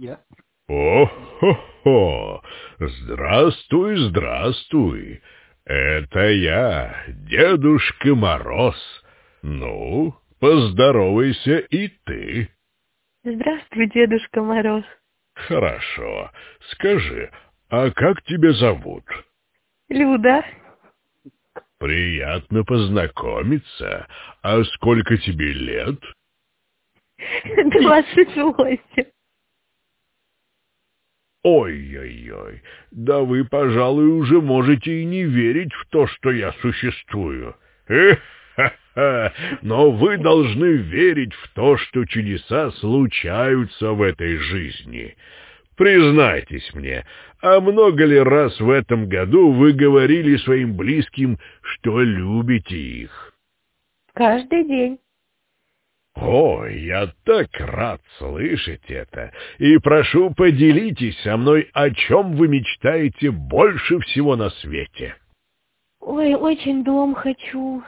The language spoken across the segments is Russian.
Я. О-хо-хо! Здравствуй, здравствуй! Это я, Дедушка Мороз. Ну, поздоровайся и ты. Здравствуй, Дедушка Мороз. Хорошо. Скажи, а как тебя зовут? Люда. Приятно познакомиться. А сколько тебе лет? Двадцать восемь. Ой-ой-ой, да вы, пожалуй, уже можете и не верить в то, что я существую. Эх-ха-ха, но вы должны верить в то, что чудеса случаются в этой жизни. Признайтесь мне, а много ли раз в этом году вы говорили своим близким, что любите их? Каждый день. Ой, я так рад слышать это, и прошу, поделитесь со мной, о чем вы мечтаете больше всего на свете. Ой, очень дом хочу.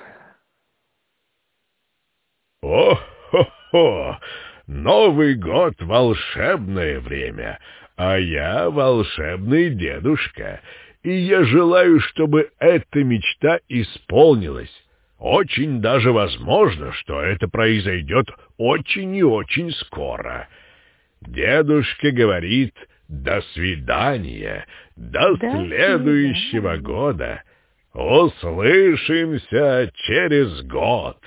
О-хо-хо! Новый год — волшебное время, а я волшебный дедушка, и я желаю, чтобы эта мечта исполнилась. Очень даже возможно, что это произойдет очень и очень скоро. Дедушка говорит «до свидания», «до, До следующего свидания. года». Услышимся через год.